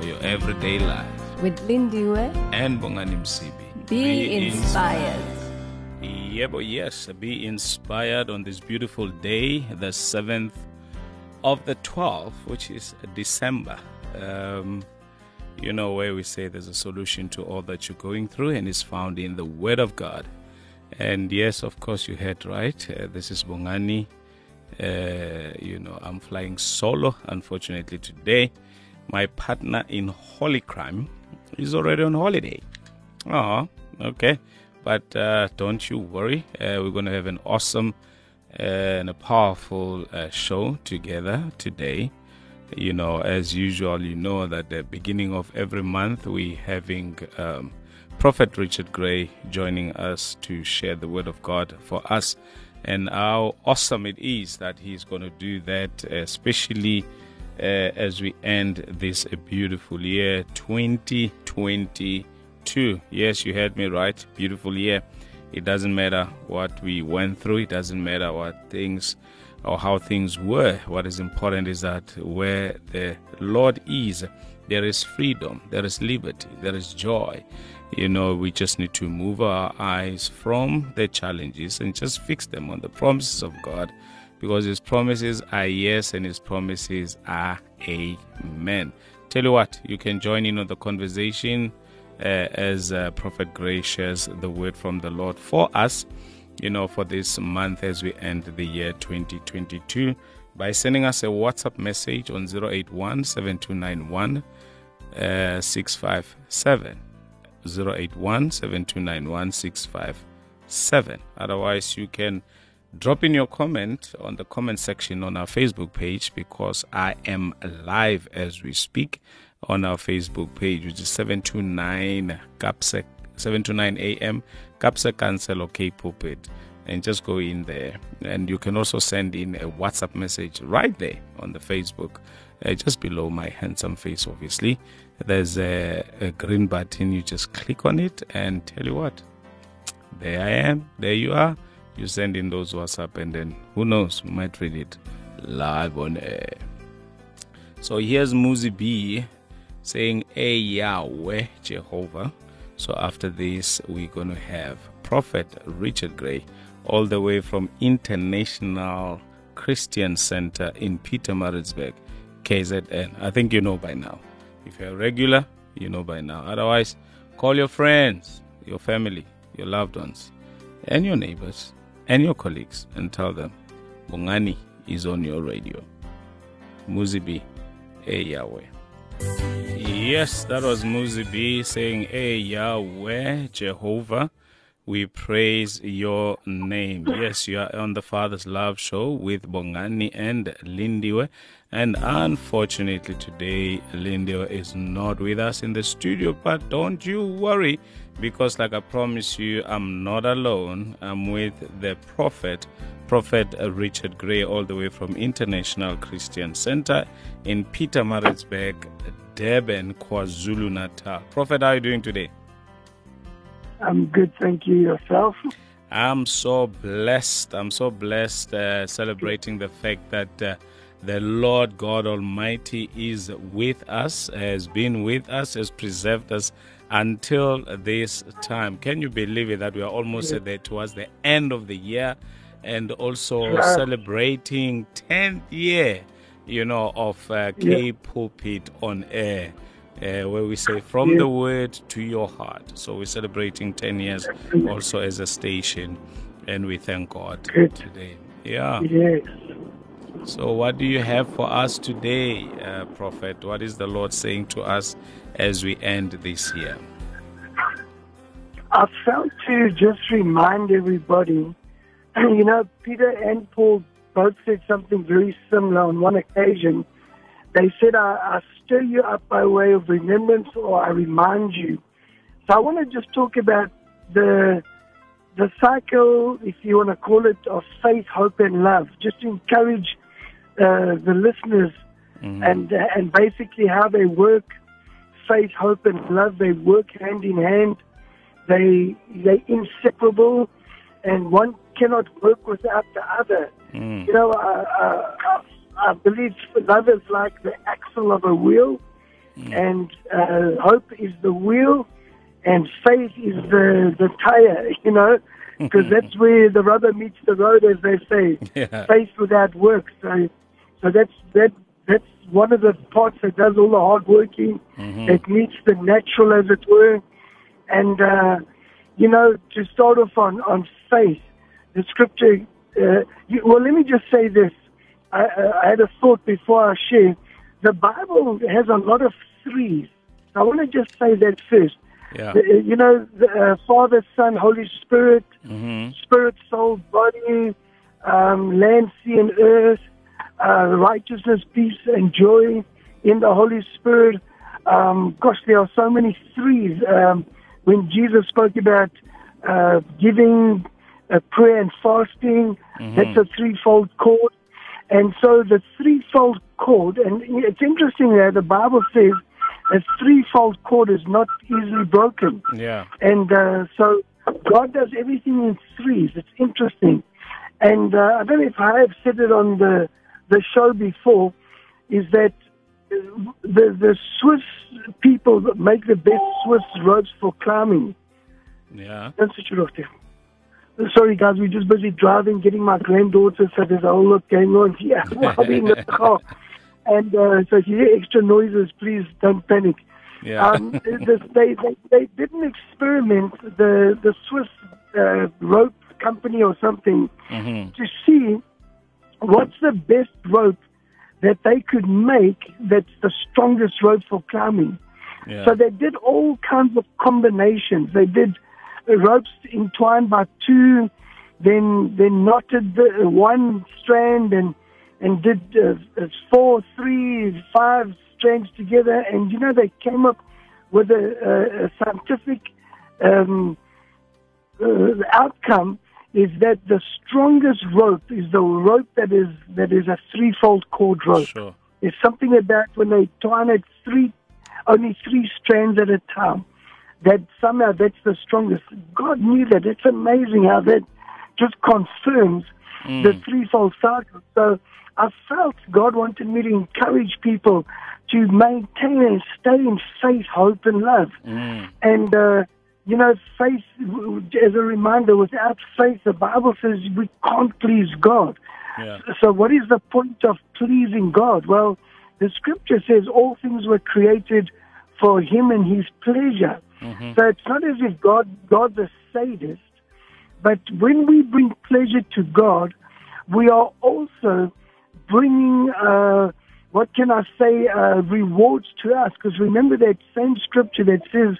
for your everyday life. With Lindiwe, And Bongani Msibi. be, inspired. Yeah, but yes, be inspired on this beautiful day, the 7th of the 12th, which is December. Um, you know, where we say there's a solution to all that you're going through, and it's found in the Word of God. And yes, of course, you heard right. Uh, this is Bongani. Uh, you know, I'm flying solo, unfortunately, today. My partner in Holy Crime is already on holiday. Oh, okay. But uh, don't you worry. Uh, we're going to have an awesome uh, and a powerful uh, show together today. You know, as usual, you know that the beginning of every month we having um, Prophet Richard Gray joining us to share the word of God for us, and how awesome it is that he's going to do that, especially uh, as we end this beautiful year 2022. Yes, you heard me right. Beautiful year. It doesn't matter what we went through, it doesn't matter what things or how things were. What is important is that where the Lord is, there is freedom, there is liberty, there is joy. You know, we just need to move our eyes from the challenges and just fix them on the promises of God because His promises are yes and His promises are amen. Tell you what, you can join in on the conversation uh, as uh, Prophet Gray shares the word from the Lord for us, you know, for this month as we end the year 2022 by sending us a WhatsApp message on 081 7291 uh, 657. 081 7291 657. Otherwise, you can drop in your comment on the comment section on our Facebook page because I am live as we speak on our Facebook page, which is 729 Capsec 729 AM Capsec Council or K Pulpit. And just go in there. And you can also send in a WhatsApp message right there on the Facebook, uh, just below my handsome face, obviously. There's a, a green button. You just click on it and tell you what, there I am. There you are. You send in those WhatsApp, and then who knows, we might read it live on air. So here's Muzi B saying, Hey Yahweh Jehovah. So after this, we're going to have Prophet Richard Gray, all the way from International Christian Center in Pietermaritzburg, KZN. I think you know by now. If you're a regular, you know by now. Otherwise, call your friends, your family, your loved ones, and your neighbors, and your colleagues, and tell them, Bongani is on your radio. Muzibi, hey Yahweh. Yes, that was Muzibi saying, Hey Yahweh, Jehovah, we praise your name. Yes, you are on the Father's Love Show with Bongani and Lindiwe. And unfortunately, today, Lindiwe is not with us in the studio, but don't you worry, because, like I promised you, I'm not alone. I'm with the prophet, Prophet Richard Gray, all the way from International Christian Center in Pietermaritzburg, Durban, KwaZulu Natal. Prophet, how are you doing today? I'm good, thank you. Yourself? I'm so blessed. I'm so blessed uh, celebrating the fact that uh, the Lord God Almighty is with us, has been with us, has preserved us until this time. Can you believe it that we are almost at the, towards the end of the year and also celebrating 10th year, you know, of uh, K Pulpit on air. Uh, where we say from Yeah. the word to your heart. So we're celebrating 10 years also as a station, and we thank God Good. today. Yeah. Yes. So, what do you have for us today, uh, Prophet? What is the Lord saying to us as we end this year? I felt to just remind everybody, you know, Peter and Paul both said something very similar on one occasion they said, I, I stir you up by way of remembrance or I remind you. So I want to just talk about the the cycle, if you want to call it, of faith, hope, and love. Just to encourage uh, the listeners and uh, and basically how they work. Faith, hope, and love they work hand in hand. They they inseparable, and one cannot work without the other. You know, uh, I believe love is like the axle of a wheel, and uh, hope is the wheel, and faith is the the tire. You know, because that's where the rubber meets the road, as they say. Yeah. Faith without works. So, so that's that. That's one of the parts that does all the hard working. It meets the natural, as it were. And uh, you know, to start off on on faith, the scripture. Uh, you, well, let me just say this. I, I I had a thought before I share. The Bible has a lot of threes. I want to just say that first. Yeah. The- you know, the, uh, Father, Son, Holy Spirit, Mm-hmm. spirit, soul, body, um, land, sea, and earth, uh, righteousness, peace, and joy in the Holy Spirit. Um, gosh, there are so many threes. Um, when Jesus spoke about uh, giving, uh, prayer, and fasting, that's a threefold cord. And so the threefold cord, and it's interesting that the Bible says a threefold cord is not easily broken. Yeah. And uh, so God does everything in threes. It's interesting. And uh, I don't know if I have said it on the the show before, is that the the Swiss people that make the best Swiss ropes for climbing. Yeah. Switch it off there. Sorry, guys, we're just busy driving, getting my granddaughter, so there's a whole lot going on here while we're in the car. And uh, so if you hear extra noises, please don't panic. Yeah. Um, this, they, they they did an experiment, the the Swiss uh, rope company or something, Mhm. to see what's the best rope that they could make that's the strongest rope for climbing. Yeah. So they did all kinds of combinations. They did ropes entwined by two, then then knotted the, one strand and and did uh, uh, four, three, five strands together. And you know they came up with a, a, a scientific um, uh, outcome is that the strongest rope is the rope that is that is a threefold cord rope. Sure. There's something about when they twine it three, only three strands at a time, that somehow that's the strongest. God knew that. It's amazing how that just confirms the threefold cycle. So I felt God wanted me to encourage people to maintain and stay in faith, hope, and love. And, uh, you know, faith, as a reminder, without faith, the Bible says we can't please God. Yeah. So, what is the point of pleasing God? Well, the scripture says all things were created for Him and His pleasure. So, it's not as if God God's a sadist, but when we bring pleasure to God, we are also bringing, uh, what can I say, uh, rewards to us. Because remember that same scripture that says,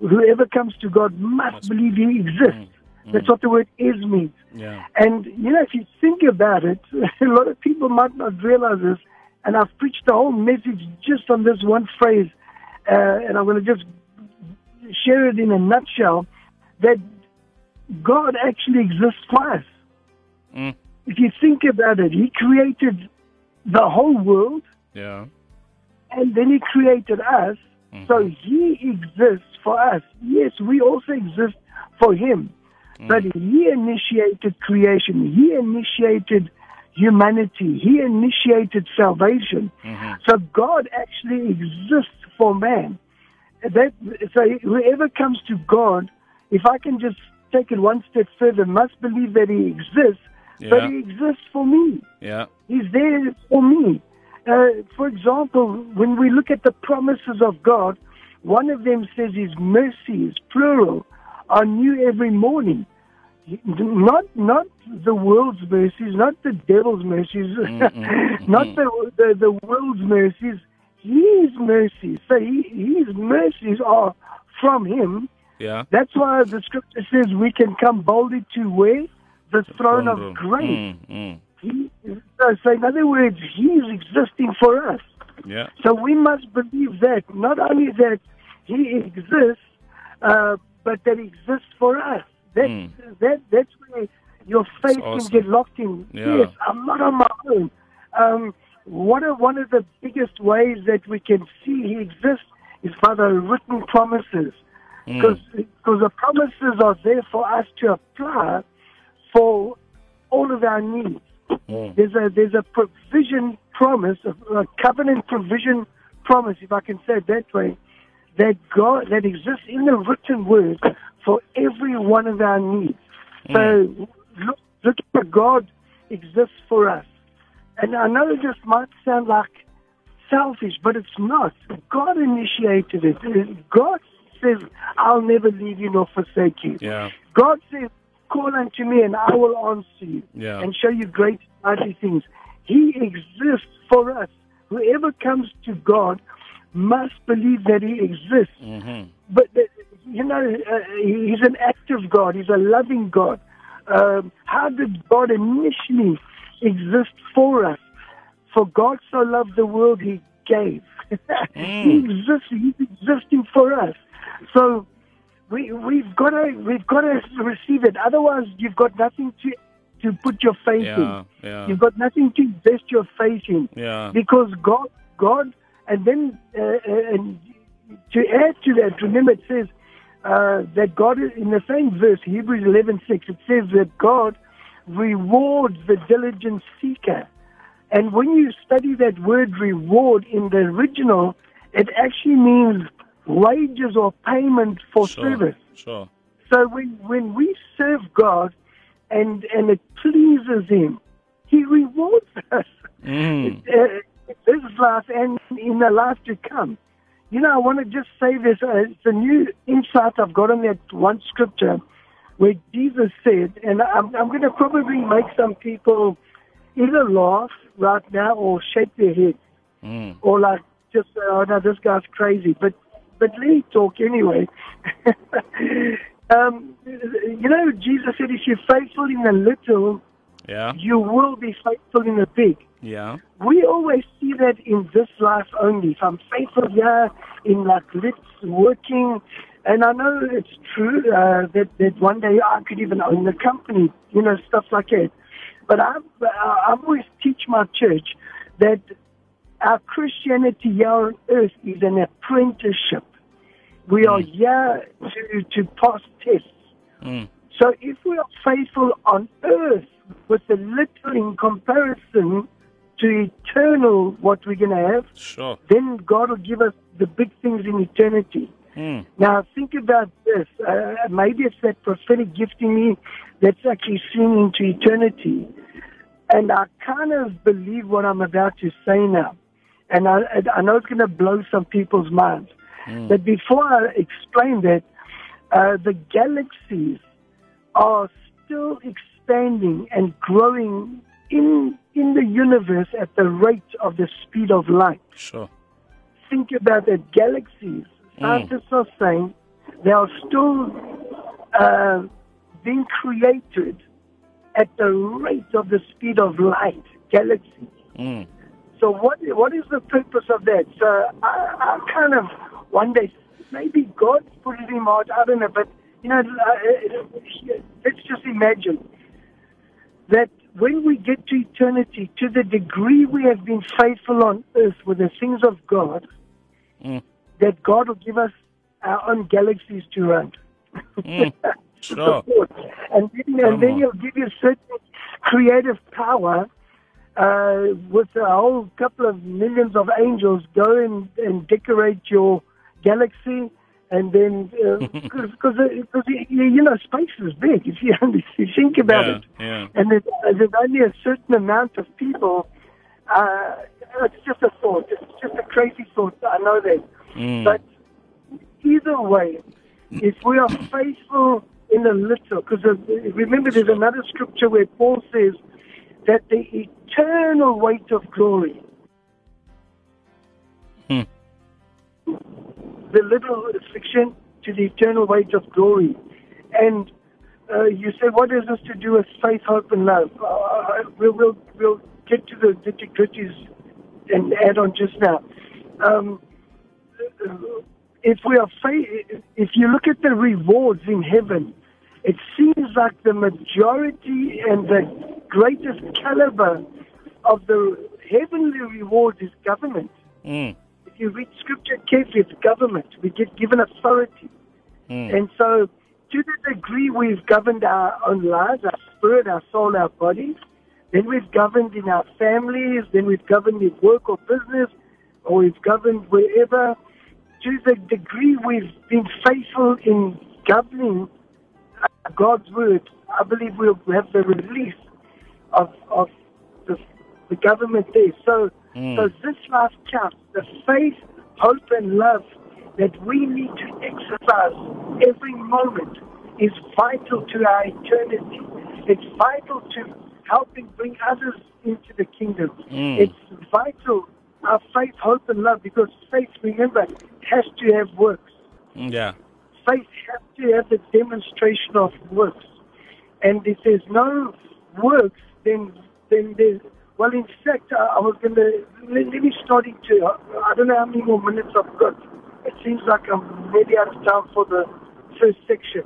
whoever comes to God must believe He exists. That's what the word is means. Yeah. And, you know, if you think about it, a lot of people might not realize this. And I've preached the whole message just on this one phrase. Uh, and I'm going to just share it in a nutshell that God actually exists for us. Mm. If you think about it, He created the whole world Yeah. and then He created us. Mm-hmm. So He exists for us. Yes, we also exist for Him. Mm. But He initiated creation. He initiated humanity. He initiated salvation. Mm-hmm. So God actually exists for man. That so whoever comes to God, if I can just take it one step further, must believe that He exists, but He exists for me. Yeah. He's there for me. Uh, for example, when we look at the promises of God, one of them says His mercies, plural, are new every morning. Not not the world's mercies, not the devil's mercies, not the, the the world's mercies. His mercies. So he, His mercies are from Him. Yeah. That's why the Scripture says we can come boldly to where the throne of grace. Mm, mm. He, so, in other words, He's existing for us. Yeah. So we must believe that not only that He exists, uh, but that He exists for us. That Mm. that that's where your faith awesome. can get locked in. Yeah. Yes, I'm not on my own. Um, what are one of the biggest ways that we can see He exists is by the written promises, Mm. because the promises are there for us to apply for all of our needs. Mm. There's a there's a provision promise, a, covenant provision promise, if I can say it that way, that God that exists in the written word for every one of our needs. So look, look at God exists for us. And I know this might sound like selfish, but it's not. God initiated it. God says, I'll never leave you nor forsake you. Yeah. God says, Call unto me and I will answer you Yeah. and show you great mighty things. He exists for us. Whoever comes to God must believe that He exists. Mm-hmm. But, you know, uh, He's an active God, He's a loving God. Um, how did God initially exist for us? For God so loved the world, He gave. he exists, He's existing for us. So, we we've got to we've got to receive it. Otherwise, you've got nothing to to put your faith Yeah. in. Yeah. You've got nothing to invest your faith in Yeah. because God God and then uh, uh, and to add to that, remember it says uh, that God is- in the same verse Hebrews eleven six. It says that God rewards the diligent seeker. And when you study that word reward in the original, it actually means wages or payment for Sure. service. Sure. So when, when we serve God and, and it pleases Him, He rewards us Mm. uh, this life and in the life to come. You know, I want to just say this. Uh, it's a new insight I've got on that one scripture where Jesus said, and I'm, I'm going to probably make some people either laugh right now or shake their head Mm. or like just say, oh no, this guy's crazy. But but let me talk anyway. um, you know, Jesus said, if you're faithful in the little, Yeah. you will be faithful in the big. Yeah. We always see that in this life only. If I'm faithful here in like let's working, and I know it's true uh, that that one day I could even own the company, you know, stuff like that. But I I always teach my church that our Christianity here on earth is an apprenticeship. We are here to to pass tests. Mm. So if we are faithful on earth with the little in comparison to eternal what we're going to have, Sure. then God will give us the big things in eternity. Mm. Now think about this. Uh, maybe it's that prophetic gift in me that's actually seen into eternity. And I kind of believe what I'm about to say now. And I, I know it's going to blow some people's minds. But before I explain that, uh, the galaxies are still expanding and growing in in the universe at the rate of the speed of light. Sure. Think about that. Galaxies, scientists are saying, they are still uh, being created at the rate of the speed of light. Galaxies. Mm. So what what is the purpose of that? So I, I kind of one day maybe God put it in my heart. I don't know, but you know, uh, let's just imagine that when we get to eternity, to the degree we have been faithful on earth with the things of God, Mm. that God will give us our own galaxies to run. Mm. Sure. and then, Come and then on. he'll give you certain creative power uh, with a whole couple of millions of angels go and, and decorate your galaxy. And then, because because you, you know space is big. If you, if you think about Yeah. it, Yeah. and there's, there's only a certain amount of people. Uh, it's just a thought. It's just a crazy thought. I know that. Mm. But either way, if we are faithful in a little, because remember there's another scripture where Paul says that the eternal weight of glory, the little affliction to the eternal weight of glory. And uh, you say, what is this to do with faith, hope, and love? Uh, we'll, we'll, we'll get to the nitty gritties and add on just now. um, if we are fa- if you look at the rewards in heaven, it seems like the majority and the greatest caliber of the heavenly rewards is government. Mm. You read scripture carefully, it's government. We get given authority. Mm. And so, to the degree we've governed our own lives, our spirit, our soul, our bodies, then we've governed in our families, then we've governed in work or business, or we've governed wherever. To the degree we've been faithful in governing uh, God's word, I believe we'll have the release of, of the, the government there. So, Mm. so this life counts. The faith, hope, and love that we need to exercise every moment is vital to our eternity. It's vital to helping bring others into the kingdom. Mm. It's vital, our faith, hope, and love, because faith, remember, has to have works. Yeah. Faith has to have the demonstration of works. And if there's no works, then then there's well, in fact, I, I was going to let, let me start into. I don't know how many more minutes I've got. It seems like I'm ready out of time for the first section.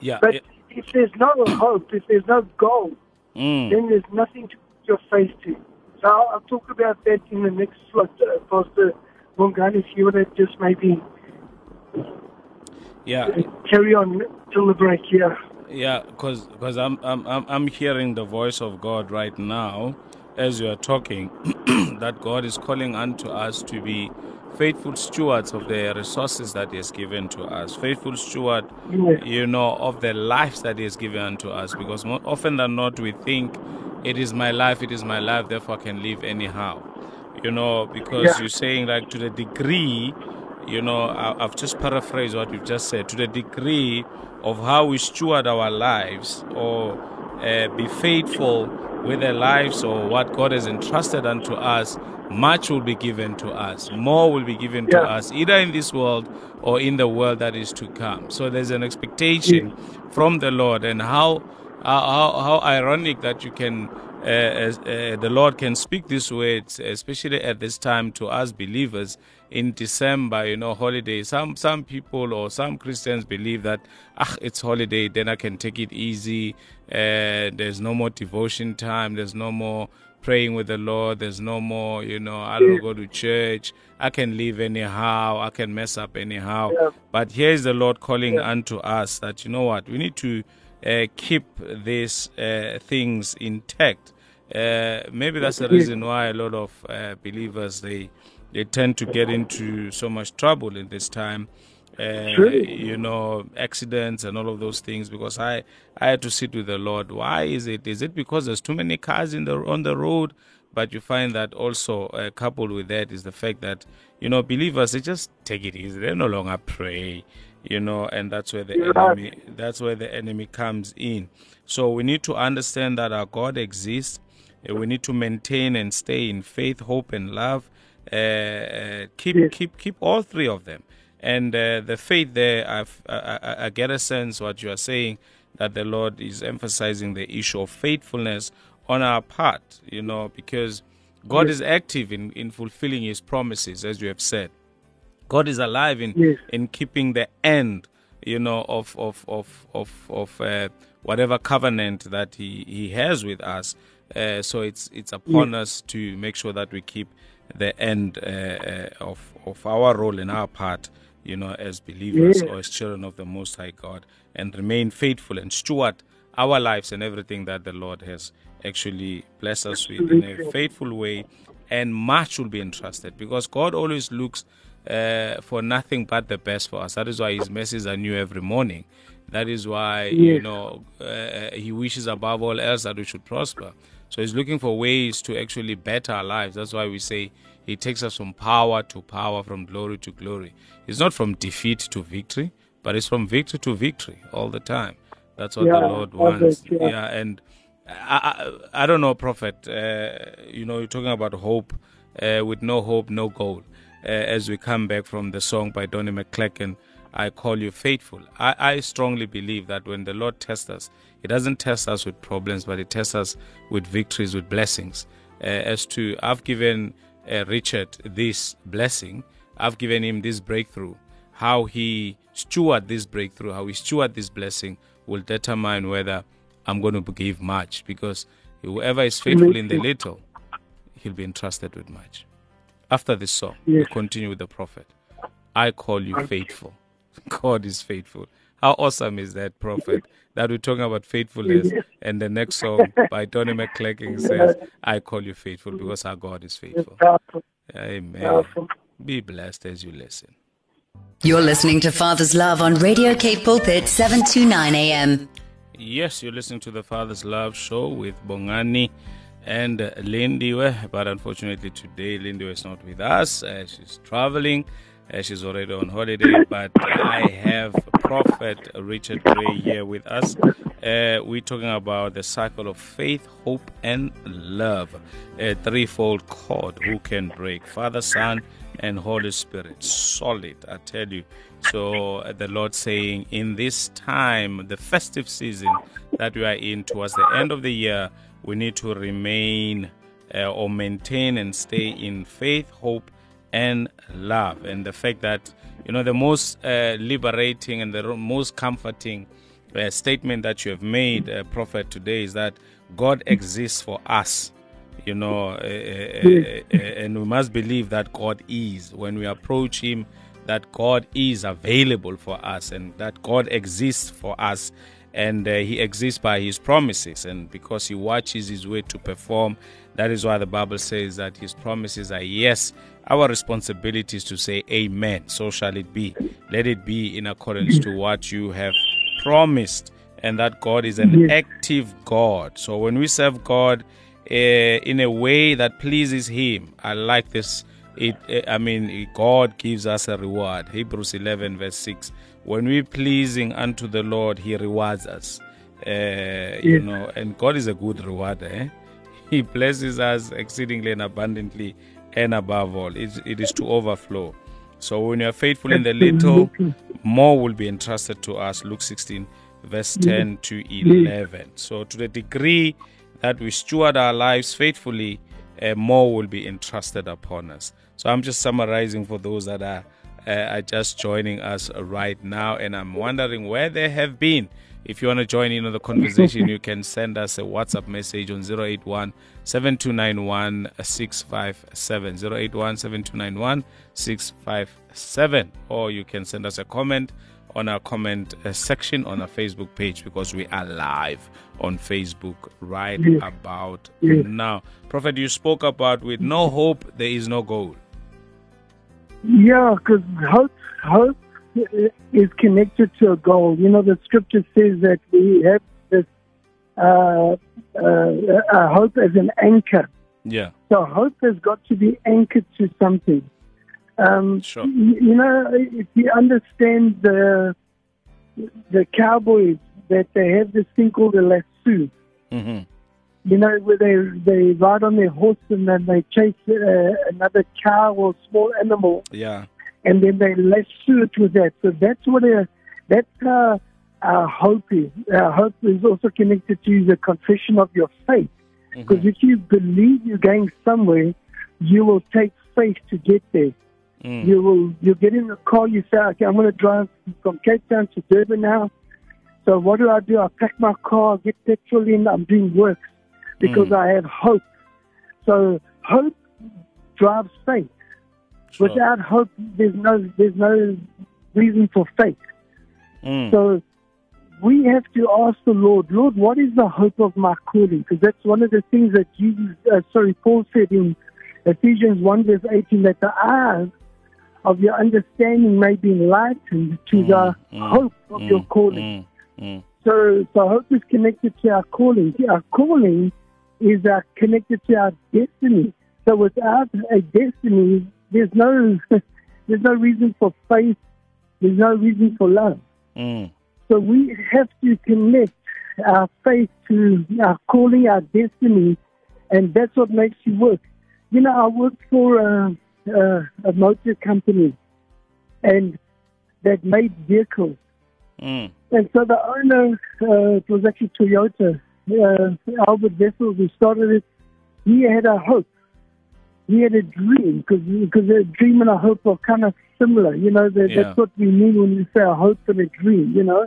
Yeah. But it- if there's no hope, if there's no goal, mm. then there's nothing to put your face to. So I'll, I'll talk about that in the next slot, uh, Pastor Bongani, if you want to just maybe Yeah. carry on till the break here. Yeah, because because I'm, I'm I'm I'm hearing the voice of God right now as you are talking that God is calling unto us to be faithful stewards of the resources that He has given to us, faithful steward, you know, of the lives that He has given unto us. Because more often than not, we think it is my life, it is my life, therefore I can live anyhow. You know, because Yeah. you're saying like to the degree you know, I- I've just paraphrased what you've just said to the degree of how we steward our lives or uh, be faithful with our lives or what God has entrusted unto us, much will be given to us. More will be given to us, either in this world or in the world that is to come. So there's an expectation from the Lord, and how how, how, how ironic that you can uh, as, uh, the Lord can speak these words, especially at this time to us believers in December, you know, holiday. Some some people or some Christians believe that ah, it's holiday, then I can take it easy. Uh, there's no more devotion time. There's no more praying with the Lord. There's no more, you know, I don't go to church. I can live anyhow. I can mess up anyhow. Yeah. But here's the Lord calling unto us that you know what we need to keep these uh, things intact. Uh, maybe that's the reason why a lot of uh, believers they they tend to get into so much trouble in this time. Uh, Sure. you know, accidents and all of those things. Because I I had to sit with the Lord. Why is it? Is it because there's too many cars in the on the road? But you find that also uh, coupled with that is the fact that you know believers they just take it easy. They no longer pray you know and that's where the You're right. enemy that's where the enemy comes in so we need to understand that our god exists Uh, we need to maintain and stay in faith hope and love uh, uh, keep Yes. keep keep all three of them and uh, the faith there I've, I, I, I get a sense what you are saying that the lord is emphasizing the issue of faithfulness on our part you know because god Yes. is active in in fulfilling his promises as you have said God is alive in Yes. in keeping the end, you know, of of of of of uh, whatever covenant that he he has with us. Uh, so it's it's upon us to make sure that we keep the end uh, uh, of of our role and our part, you know, as believers Yes. or as children of the Most High God, and remain faithful and steward our lives and everything that the Lord has actually blessed us with in a faithful way, and much will be entrusted because God always looks uh, for nothing but the best for us. That is why His mercies are new every morning. That is why you know uh, He wishes above all else that we should prosper. So He's looking for ways to actually better our lives. That's why we say He takes us from power to power, from glory to glory. It's not from defeat to victory, but it's from victory to victory all the time. That's what the Lord wants. yeah. yeah, and I, I, don't know, Prophet. Uh, you know, you're talking about hope. Uh, with no hope, no goal. Uh, as we come back from the song by Donnie McClurkin, I call you faithful. I, I strongly believe that when the Lord tests us, He doesn't test us with problems, but He tests us with victories, with blessings. Uh, as to, I've given uh, Richard this blessing. I've given him this breakthrough. How he steward this breakthrough, how he steward this blessing will determine whether I'm going to give much because whoever is faithful in the little, he'll be entrusted with much. After this song, Yes. we'll continue with the prophet. I call you faithful. God is faithful. How awesome is that, prophet? That we're talking about faithfulness, and the next song by Tony McClurkin says, I call you faithful because our God is faithful. Amen. Be blessed as you listen. You're listening to Father's Love on Radio K Pulpit 729 AM. Yes, you're listening to the Father's Love Show with Bongani and Lindiwe, but unfortunately today Lindiwe is not with us. Uh, she's traveling. Uh, she's already on holiday, but I have Prophet Richard Gray here with us. Uh, we're talking about the cycle of faith, hope, and love. A threefold cord who can break Father, Son, and Holy Spirit. Solid, I tell you. So uh, the Lord saying, in this time, the festive season that we are in, towards the end of the year, we need to remain uh, or maintain and stay in faith, hope, and love. And the fact that, you know, the most uh, liberating and the most comforting uh, statement that you have made, uh, Prophet, today is that God exists for us you know, uh, and we must believe that God is. When we approach Him, that God is available for us and that God exists for us. And uh, He exists by His promises. And because He watches His way to perform, that is why the Bible says that His promises are yes. Our responsibility is to say, Amen. So shall it be. Let it be in accordance to what you have promised. And that God is an active God. So when we serve God, uh, in a way that pleases him. I like this. It, uh, I mean, God gives us a reward. Hebrews 11, verse 6. When we pleasing unto the Lord, He rewards us. Uh, You know, and God is a good rewarder. Eh? He blesses us exceedingly and abundantly, and above all, it, it is to overflow. So when you are faithful in the little, more will be entrusted to us. Luke 16, verse 10 to 11. So to the degree that we steward our lives faithfully, uh, more will be entrusted upon us. So I'm just summarizing for those that are, uh, are just joining us right now, and I'm wondering where they have been. If you want to join in on the conversation, you can send us a WhatsApp message on 081 7291 657. 081 7291 657. Or you can send us a comment on our comment uh, section on our Facebook page because we are live on Facebook right Yes. about Yes. now. Prophet, you spoke about with no hope, there is no goal. Yeah, because hope, hope is connected to a goal. You know, the scripture says that we have this uh, uh, hope as an anchor. Yeah, So hope has got to be anchored to something. Um, Sure. you, you know, if you understand the the cowboys that they have this thing called a lasso. hmm You know, where they they ride on their horse and then they chase uh, another cow or small animal, yeah, and then they lasso it with that. So that's what a that's how our hope is. Our hope is also connected to the confession of your faith. Because if you believe you're going somewhere, you will take faith to get there. Mm. You will you get in the car, you say, Okay, I'm gonna drive from Cape Town to Durban now. So what do I do? I pack my car, get petrol in, I'm doing works because Mm. I have hope. So hope drives faith. Sure. Without hope there's no there's no reason for faith. Mm. So we have to ask the Lord, Lord, what is the hope of my calling? Because that's one of the things that Jesus, uh, sorry, Paul said in Ephesians 1 verse 18, that the eyes of your understanding may be enlightened to the mm, hope of your calling. Mm. Mm. So, so hope is connected to our calling. Our calling is uh, connected to our destiny. So without a destiny, there's no, there's no reason for faith. There's no reason for love. Mm. So we have to connect our faith to our calling, our destiny, and that's what makes you work. You know, I work for a, a, a motor company, and that made vehicles. Mm. And so the owner, uh, it was actually Toyota, uh, Albert Wessels, who started it. He had a hope he had a dream because because a dream and a hope are kind of similar. You know, that, Yeah. that's what we mean when we say a hope and a dream. You know,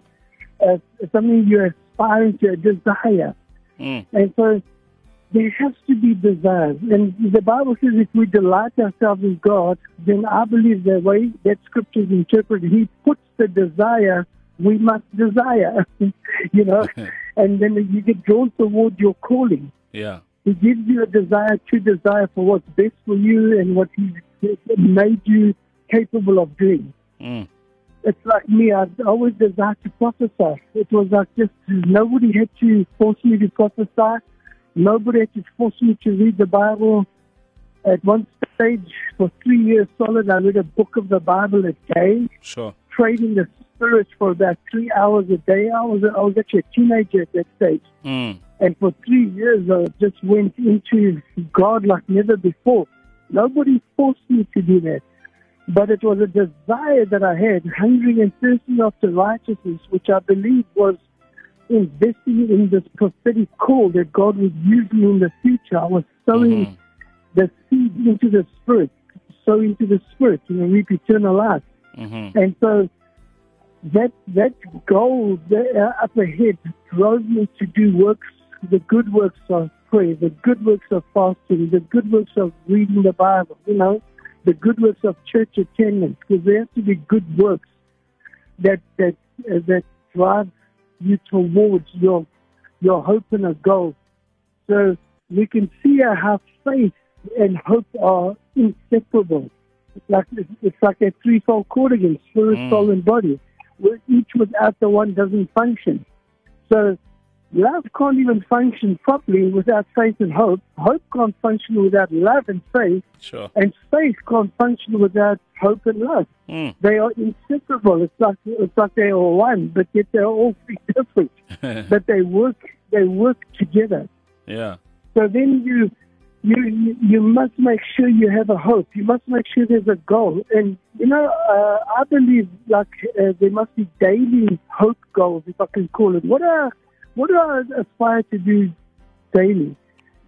uh, something you're aspiring to, a desire. Mm. And so there has to be desire. And the Bible says if we delight ourselves in God, then I believe the way that scripture is interpreted, He puts the desire we must desire, you know, and then you get drawn toward your calling. Yeah. He gives you a desire to desire for what's best for you and what He's made you capable of doing. Mm. It's like me, I always desired to prophesy. It was like just nobody had to force me to prophesy. Nobody had to force me to read the Bible. At one stage, for three years solid, I read a book of the Bible a day, Sure. prayed in the Spirit for about three hours a day. I was, I was actually a teenager at that stage. Mm. And for three years, I just went into God like never before. Nobody forced me to do that. But it was a desire that I had, hungering and thirsting after righteousness, which I believe was investing in this prophetic call that God would use me in the future. I was sowing Mhm. the seed into the Spirit, sow into the Spirit, you know, reap eternal life. Mhm. And so that that goal there up ahead drove me to do works, the good works of prayer, the good works of fasting, the good works of reading the Bible, you know, the good works of church attendance, because there have to be good works that that uh, that drive you towards your your hope and a goal. So we can see how faith and hope are inseparable. It's like it's like a threefold cord again: spirit, Mm. soul, and body. Where each without the one doesn't function. So love can't even function properly without faith and hope. Hope can't function without love and faith, Sure. and faith can't function without hope and love. Mm. They are inseparable. It's like it's like they are one, but yet they're all three different. but they work they work together. yeah. So then you, you you must make sure you have a hope. You must make sure there's a goal. And you know, uh, I believe like uh, there must be daily hope goals, if I can call it. What are what do I aspire to do daily?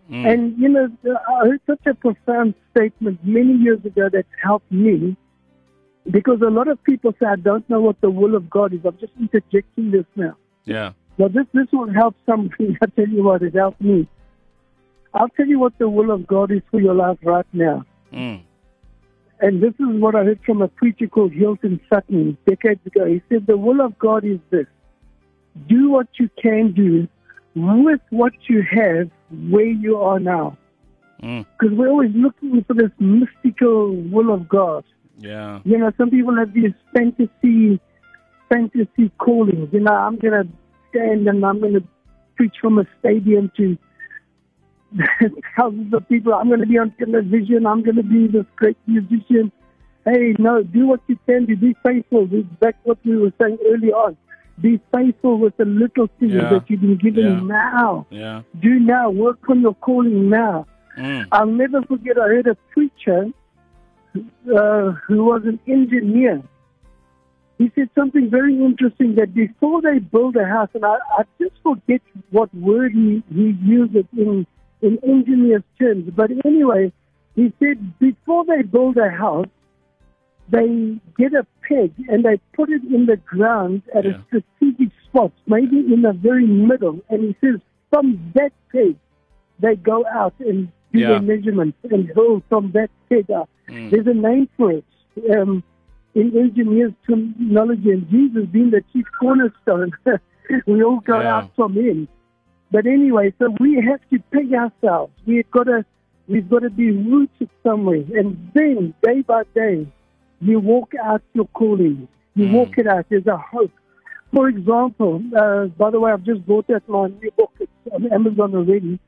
Mm. And you know, I heard such a profound statement many years ago that helped me. Because a lot of people say, I don't know what the will of God is. I'm just interjecting this now. yeah. Now, this, this will help somebody. I tell you what, it helped me. I'll tell you what the will of God is for your life right now. Mm. And this is what I heard from a preacher called Hilton Sutton decades ago. He said, The will of God is this do what you can do with what you have where you are now. Mm. Because we're always looking for this mystical will of God. Yeah. You know, some people have these fantasy, fantasy callings. You know, I'm going to stand and I'm going to preach from a stadium to thousands of people. I'm going to be on television. I'm going to be this great musician. Hey, no, do what you can do. Be faithful. Back what we were saying early on. Be faithful with the little things Yeah. that you've been given Yeah. now. Yeah. Do now. Work on your calling now. Mm. I'll never forget, I heard a preacher uh, who was an engineer. He said something very interesting that before they build a house, and I, I just forget what word he, he used it in, in engineer's terms, but anyway, he said before they build a house, they get a peg and they put it in the ground at Yeah. a strategic spot, maybe in the very middle. And he says from that peg, they go out and do Yeah. their measurements and build from that peg up. Mm. There's a name for it um, in engineers' terminology, and Jesus being the chief cornerstone, we all go Yeah. out from him. But anyway, so we have to peg ourselves. We've got to, we've got to be rooted somewhere, and then day by day, you walk out your calling. You Mm. walk it out. There's a hope. For example, uh, by the way, I've just bought out my new book. It's on Amazon already.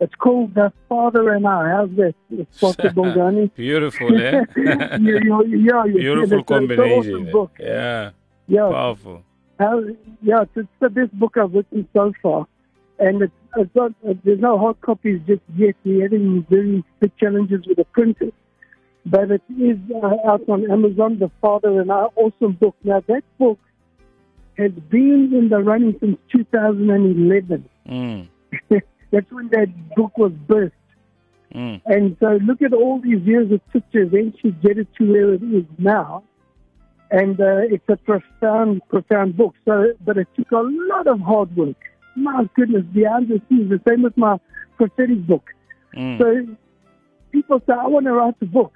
It's called The Father and I. How's that? It's possible, Danny. Beautiful, eh? yeah, yeah. Beautiful It's a- it's combination. awesome book. Yeah. Yeah, Powerful. how, yeah, it's, it's the best book I've written so far, and it's, it's not. Uh, there's no hard copies just yet. We're having very big challenges with the printers, but it is uh, out on Amazon. The Father and I, awesome book. Now that book has been in the running since 2011. Mm. That's when that book was birthed. Mm. And so look at all these years it took to eventually get it to where it is now. And uh, it's a profound, profound book. So, but it took a lot of hard work. My goodness, behind the scenes, the same with my prophetic book. Mm. So people say, I want to write a book.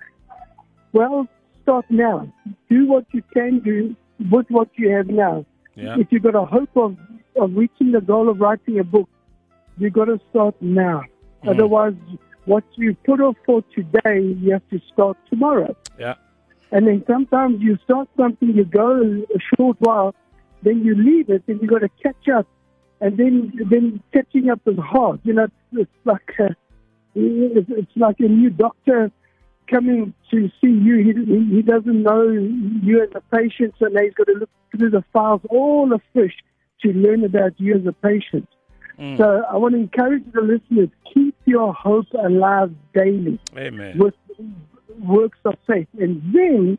Well, start now. Do what you can do with what you have now. Yeah. If you've got a hope of, of reaching the goal of writing a book, you've got to start now. Mm. Otherwise, what you put off for today, you have to start tomorrow. Yeah. And then sometimes you start something, you go a short while, then you leave it, and you've got to catch up. And then, then catching up is hard. You know, it's, it's like a, it's like a new doctor coming to see you. He, he doesn't know you as a patient, so now he's got to look through the files all afresh to learn about you as a patient. Mm. So I want to encourage the listeners, keep your hope alive daily Amen. with works of faith. And then,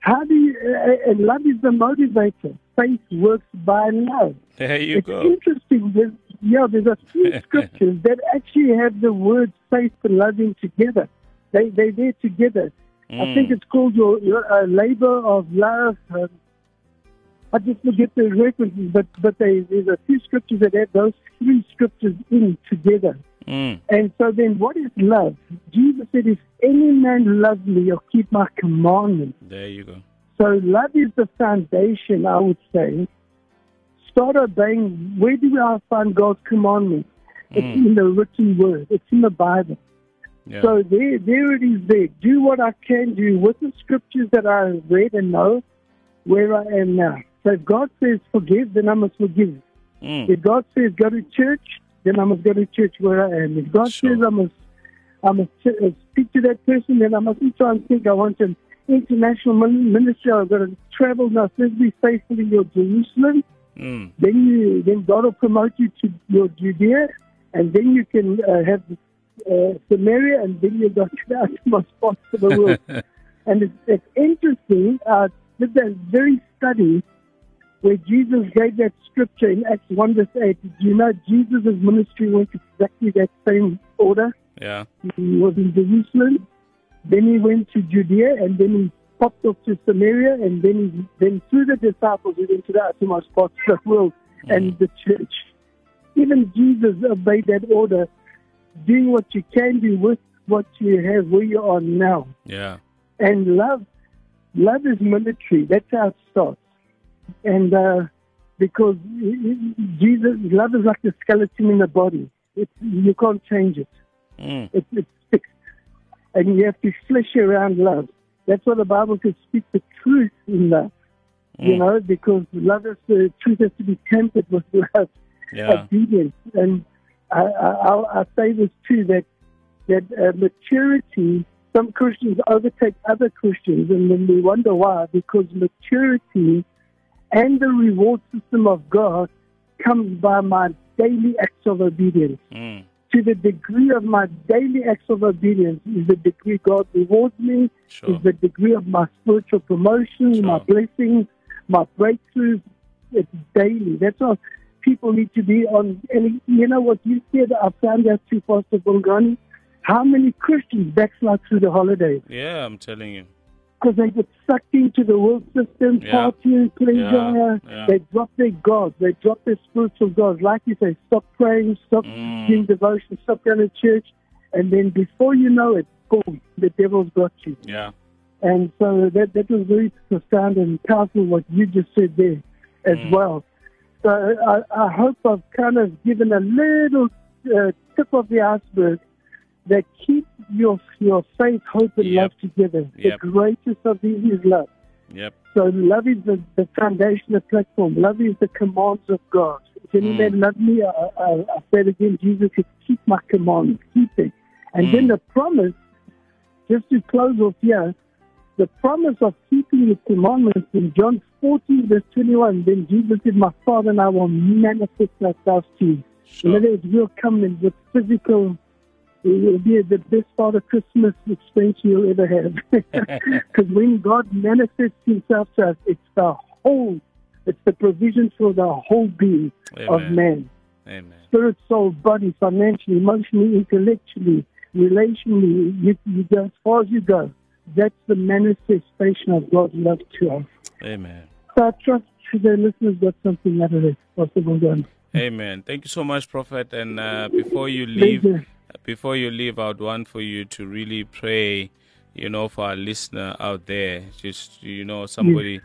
how do you, uh, and love is the motivator. Faith works by love. There you it's go. interesting. There's, yeah, there's a few scriptures that actually have the words faith and loving together. They, they're there together. I Mm. think it's called your, your uh, labor of love. Um, I just forget the references, but but they, there's a few scriptures that have those three scriptures in together. Mm. And so then, what is love? Jesus said, "If any man loves me, he'll keep my commandments." There you go. So love is the foundation, I would say. Start obeying. Where do I find God's commandments? It's Mm. in the written word. It's in the Bible. Yeah. So there, there it is. There. Do what I can do with the scriptures that I read and know where I am now. So if God says forgive, then I must forgive. Mm. If God says go to church, then I must go to church where I am. If God Sure. says I must, I must speak to that person, then I mustn't try and think I want an international min- ministry. I've got to travel now. Faithful in your Jerusalem. Mm. Then you, then God will promote you to your Judea, and then you can uh, have uh, Samaria, and then you go to the uttermost parts of the world. and it's, it's interesting. Uh, did that very study where Jesus gave that scripture in Acts 1 verse 8. Did you know Jesus' ministry went exactly that same order? Yeah. He was in Jerusalem, then he went to Judea, and then he popped off to Samaria, and then he, then through the disciples he went to the uttermost parts of the world and the church. Even Jesus obeyed that order, doing what you can do with what you have where you are now. Yeah. And love, love is military. That's how it starts. And uh, because Jesus, love is like the skeleton in the body. It's, you can't change it. Mm. It's, it's. And you have to flesh around love. That's what the Bible says, speak the truth in love. You Mm. know, because love is the truth has to be tempered with love, Yeah. obedience. And I, I, I'll- I say this too that that uh, maturity. Some Christians overtake other Christians, and then we wonder why. Because maturity and the reward system of God comes by my daily acts of obedience Mm. To the degree of my daily acts of obedience is the degree God rewards me, Sure. is the degree of my spiritual promotion, Sure. my blessings, my breakthroughs. It's daily. That's why people need to be on. And you know what you said, I found out too, Pastor Bongani. How many Christians backslide through the holidays? Yeah, I'm telling you. Because they get sucked into the world system, Yeah. partying, pleasure. Yeah. Yeah. They drop their gods. They drop their spiritual gods. Like you say, stop praying, stop Mm. doing devotion, stop going to church. And then before you know it, boom, the devil's got you. Yeah. And so that, that was very profound and powerful what you just said there as Mm. well. So I, I hope I've kind of given a little uh, tip of the iceberg that keep your your faith, hope, and Yep. love together. Yep. The greatest of these is love. Yep. So love is the, the foundation, the platform. Love is the commands of God. If any Mm. man love me, I, I, I say it again, Jesus said, keep my commands, keep it. And Mm. then the promise, just to close off here, the promise of keeping the commandments in John 14, verse 21, then Jesus said, my Father and I will manifest ourselves to you. In Sure. other words, we'll come in with physical, it will be the best Father Christmas experience you'll ever have. Because when God manifests himself to us, it's the whole, it's the provision for the whole being of Amen. man. Amen. Spirit, soul, body, financially, emotionally, intellectually, relationally, you, you go as far as you go. That's the manifestation of God's love to us. Amen. So I trust the listeners got something out of it. Possible done. Amen. Thank you so much, Prophet. And uh, before you leave, you. Before you leave, I would want for you to really pray, you know, for our listener out there. Just you know, somebody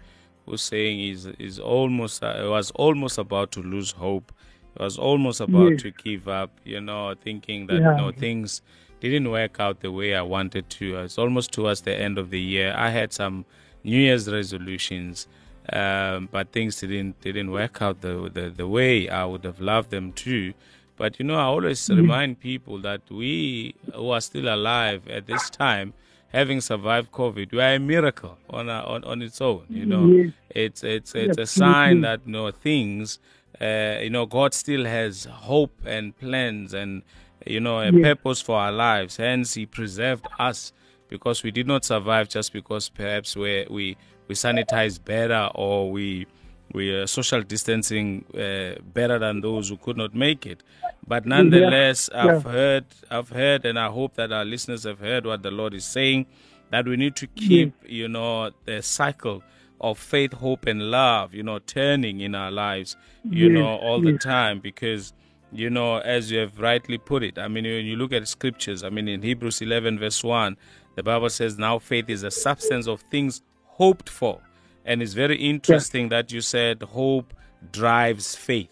who's saying is is almost uh, was almost about to lose hope. Was almost about Yes. to give up. You know, thinking that Yeah. no things didn't work out the way I wanted to. It's almost towards the end of the year. I had some New Year's resolutions um, but things didn't didn't work out the, the the way I would have loved them to. But you know, I always remind people that we who are still alive at this time, having survived COVID, we are a miracle on our, on on its own. You know, Yes. it's it's it's a sign that you know things. Uh, you know, God still has hope and plans and you know a Yes. purpose for our lives. Hence, He preserved us because we did not survive just because perhaps we we we sanitized better or we we are social distancing uh, better than those who could not make it. But nonetheless, I've Yeah. heard, I've heard, and I hope that our listeners have heard what the Lord is saying. That we need to keep, you know, the cycle of faith, hope, and love, you know, turning in our lives, you know, all the time because you know, as you have rightly put it, I mean, when you look at scriptures, I mean, in Hebrews 11, verse 1, the Bible says, Now faith is the substance of things hoped for. And it's very interesting that you said hope drives faith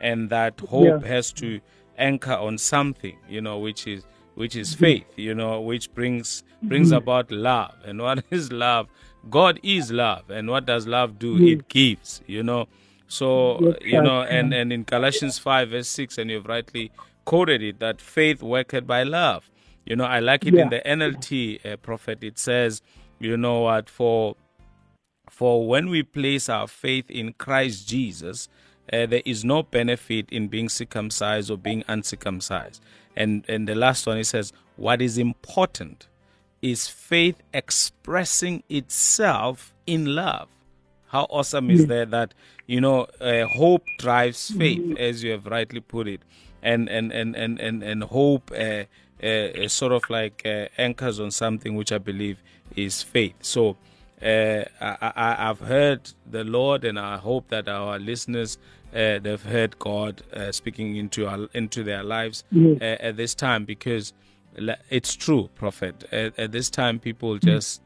and that hope Yeah. has to anchor on something, you know, which is which is mm-hmm. faith, you know, which brings brings mm-hmm. about love. And what is love? God is love. And what does love do? Mm-hmm. It gives, you know. So you know, and and in Galatians five verse six, and you've rightly quoted it that faith worketh by love. You know, I like it in the NLT uh, prophet. It says, you know what, for for when we place our faith in Christ Jesus, uh, there is no benefit in being circumcised or being uncircumcised. And and the last one it says, what is important is faith expressing itself in love. How awesome is that? That you know, uh, hope drives faith, as you have rightly put it, and and and and and, and hope uh, uh, uh, sort of like uh, anchors on something which I believe is faith. So. Uh, I, I, I've heard the Lord, and I hope that our listeners uh, they've heard God uh, speaking into our, into their lives Yes. uh, at this time because it's true, Prophet. At, at this time, people just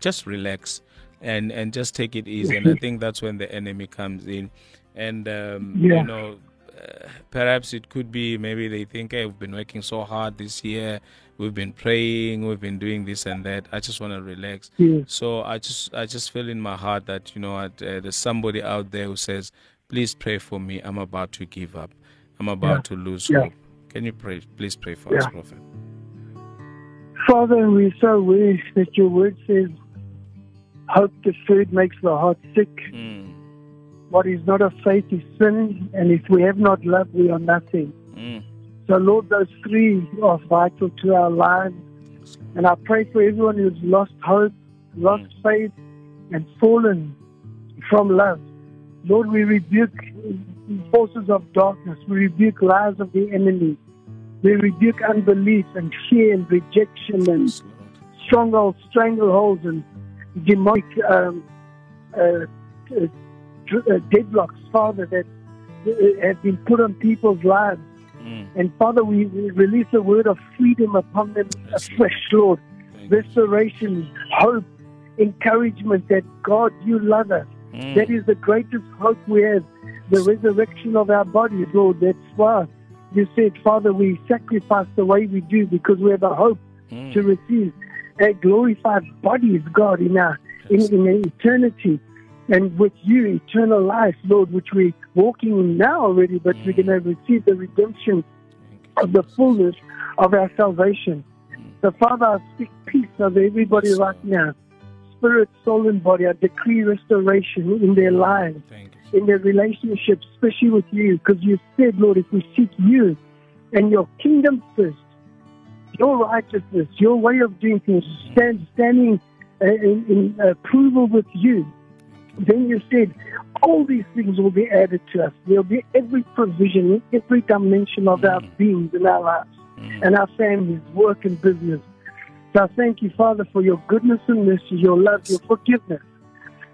just relax and and just take it easy, and I think that's when the enemy comes in, and um, Yeah. you know. Uh, perhaps it could be maybe they think hey, we've been working so hard this year we've been praying we've been doing this and that i just want to relax Yes. so I just I just feel in my heart that you know what, uh, there's somebody out there who says, "Please pray for me. I'm about to give up. I'm about Yeah. to lose Yeah. hope." Can you pray? Please pray for us, Prophet. Father, we're so wish that your word says, hope deferred makes the heart sick. Mm, What is not of faith is sin, and if we have not love, we are nothing. mm, So, Lord, those three are vital to our lives. And I pray for everyone who's lost hope, lost faith, and fallen from love. Lord, we rebuke forces of darkness. We rebuke lies of the enemy. We rebuke unbelief and fear and rejection and strongholds, strangleholds, and demonic um, uh, uh, uh, deadlocks, Father, that uh, have been put on people's lives. Mm, And Father, we, release a word of freedom upon them afresh, Lord. Restoration, hope, encouragement that God, you love us. Mm, That is the greatest hope we have, the resurrection of our bodies, Lord. That's why you said, Father, we sacrifice the way we do because we have a hope mm, to receive a glorified bodies, God, in our in, in eternity. And with you, eternal life, Lord, which we're walking in now already, but we're going to receive the redemption. Of the fullness of our salvation. So, Father, I speak peace over everybody right now. Spirit, soul, and body. I decree restoration in their lives, in their relationships, especially with you, because you said, Lord, if we seek you and your kingdom first, your righteousness, your way of doing things, stand, standing uh, in, in approval with you, then you said, all these things will be added to us. There'll be every provision in every dimension of our beings in our lives. and our families, work and business. So I thank you, Father, for your goodness and mercy, your love, your forgiveness,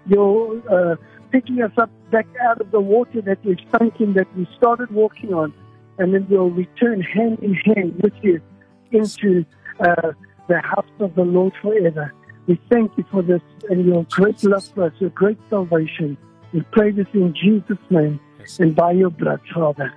your uh, picking us up back out of the water that we've sunk in, that we started walking on, and then we'll return hand in hand with you into uh, the house of the Lord forever. We thank you for this and your great love for us, your great salvation. We pray this in Jesus' name Yes. and by your blood, Father.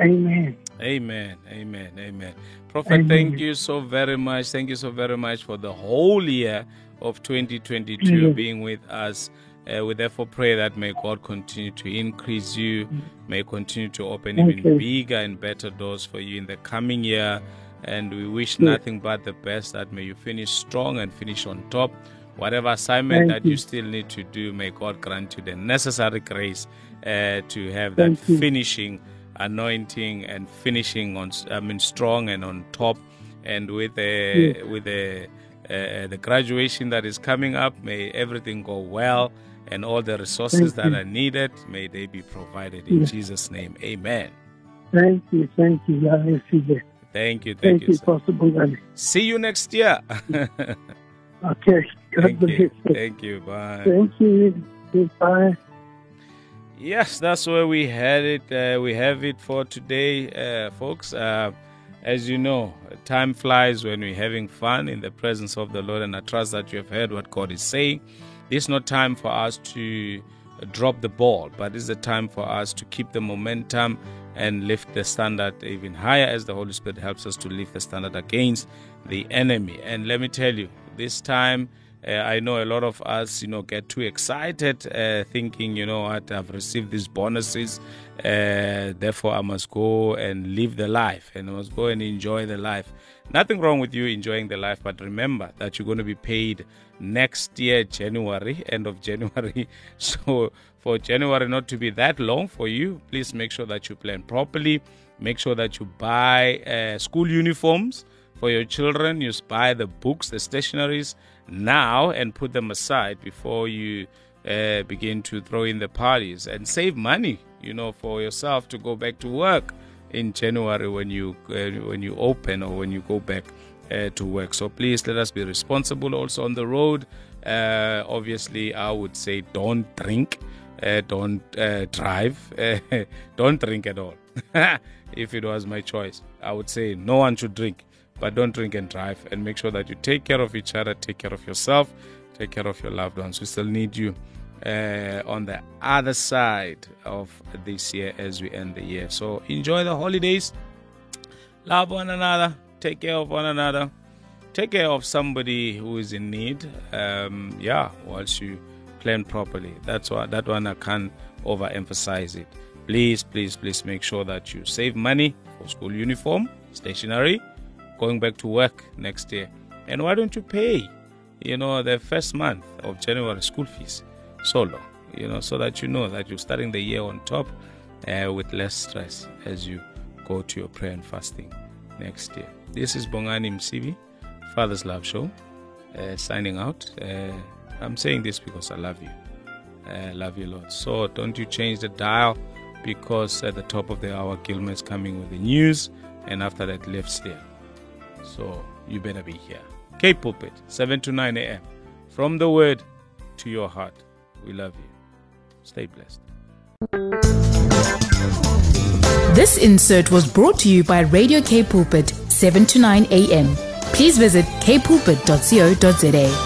Amen. Amen. Amen. Amen. Prophet, Amen. thank you so very much. Thank you so very much for the whole year of 2022 Mhm. being with us. Uh, we therefore pray that may God continue to increase you, may continue to open Thank even you. bigger and better doors for you in the coming year. And we wish Yes. nothing but the best that may you finish strong and finish on top. Whatever assignment Thank that you. you. still need to do, may God grant you the necessary grace uh, to have that Thank you. finishing anointing and finishing on I mean strong and on top and with the Yes. with the uh, the graduation that is coming up may everything go well and all the resources Thank that you. are needed may they be provided in Yes. Jesus name amen Thank you. Thank you. I receive it. thank you thank, Thank you you. Possible see you next year Okay. Thank you thank you bye Thank you. Goodbye. Yes, that's where we had it. Uh, we have it for today, uh, folks. Uh, as you know, time flies when we're having fun in the presence of the Lord, and I trust that you have heard what God is saying. This is not time for us to drop the ball, but it's a time for us to keep the momentum and lift the standard even higher as the Holy Spirit helps us to lift the standard against the enemy. And let me tell you, this time uh, I know a lot of us, you know, get too excited, uh, thinking, you know what, I've received these bonuses, uh, therefore I must go and live the life and I must go and enjoy the life. Nothing wrong with you enjoying the life, but remember that you're going to be paid next year, January, end of January. So for January not to be that long for you, please make sure that you plan properly. Make sure that you buy uh, school uniforms for your children. You buy the books, the stationaries now, and put them aside before you uh, begin to throw in the parties and save money. You know, for yourself to go back to work in January when you uh, when you open or when you go back uh, to work. So please let us be responsible also on the road. Uh, obviously, I would say don't drink, uh, don't uh, drive, don't drink at all. if it was my choice, I would say no one should drink, but don't drink and drive. And make sure that you take care of each other, take care of yourself, take care of your loved ones. We still need you uh, on the other side of this year as we end the year. So enjoy the holidays, love one another, take care of one another, take care of somebody who is in need. Um, yeah, whilst you plan properly. That's why that one I can't overemphasize it. Please, please, please make sure that you save money for school uniform, stationery, going back to work next year. And why don't you pay, you know, the first month of January school fees solo, you know, so that you know that you're starting the year on top uh, with less stress as you go to your prayer and fasting next year. This is Bongani Msibi, Father's Love Show, uh, signing out. Uh, I'm saying this because I love you. I love you, Lord. So don't you change the dial because at the top of the hour, Gilmer is coming with the news, and after that, left there. So you better be here. K Pulpit, 7 to 9 a.m. From the word to your heart. We love you. Stay blessed. This insert was brought to you by Radio K Pulpit, 7 to 9 a.m. Please visit kpulpit.co.za.